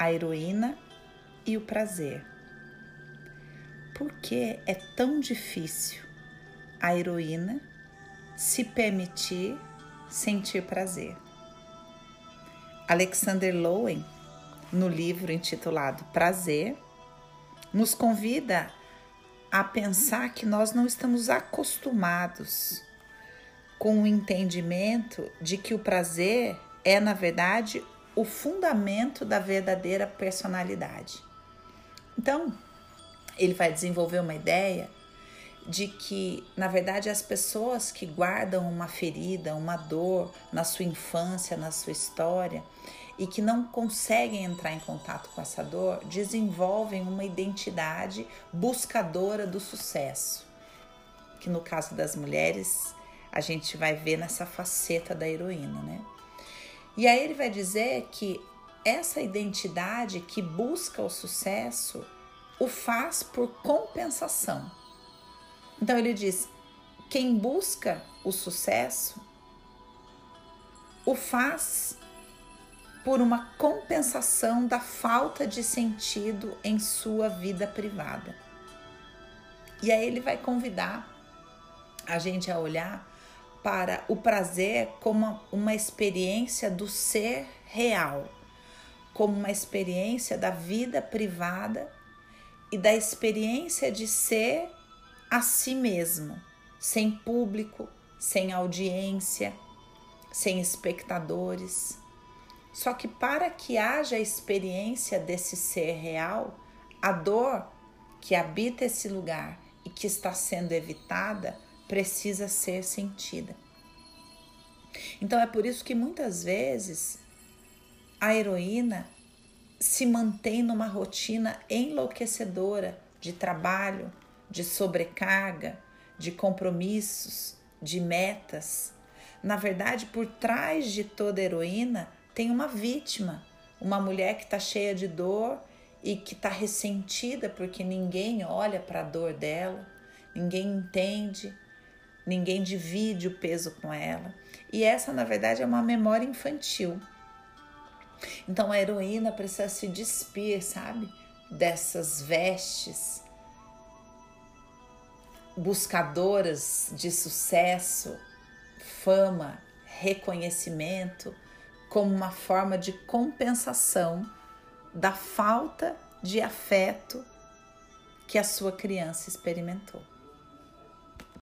a heroína e o prazer. Por que é tão difícil a heroína se permitir sentir prazer? Alexander Lowen, no livro intitulado Prazer, nos convida a pensar que nós não estamos acostumados com o entendimento de que o prazer é, na verdade, o fundamento da verdadeira personalidade. Então, ele vai desenvolver uma ideia de que, na verdade, as pessoas que guardam uma ferida, uma dor na sua infância, na sua história, e que não conseguem entrar em contato com essa dor, desenvolvem uma identidade buscadora do sucesso. Que no caso das mulheres, a gente vai ver nessa faceta da heroína, né? E aí ele vai dizer que essa identidade que busca o sucesso o faz por compensação. Então ele diz: quem busca o sucesso o faz por uma compensação da falta de sentido em sua vida privada. E aí ele vai convidar a gente a olhar para o prazer como uma experiência do ser real, como uma experiência da vida privada e da experiência de ser a si mesmo, sem público, sem audiência, sem espectadores. Só que para que haja a experiência desse ser real, a dor que habita esse lugar e que está sendo evitada precisa ser sentida. Então é por isso que muitas vezes a heroína se mantém numa rotina enlouquecedora de trabalho, de sobrecarga, de compromissos, de metas. Na verdade, por trás de toda heroína tem uma vítima, uma mulher que está cheia de dor e que está ressentida porque ninguém olha para a dor dela, ninguém entende, ninguém divide o peso com ela. E essa, na verdade, é uma memória infantil. Então a heroína precisa se despir, sabe? Dessas vestes buscadoras de sucesso, fama, reconhecimento, como uma forma de compensação da falta de afeto que a sua criança experimentou.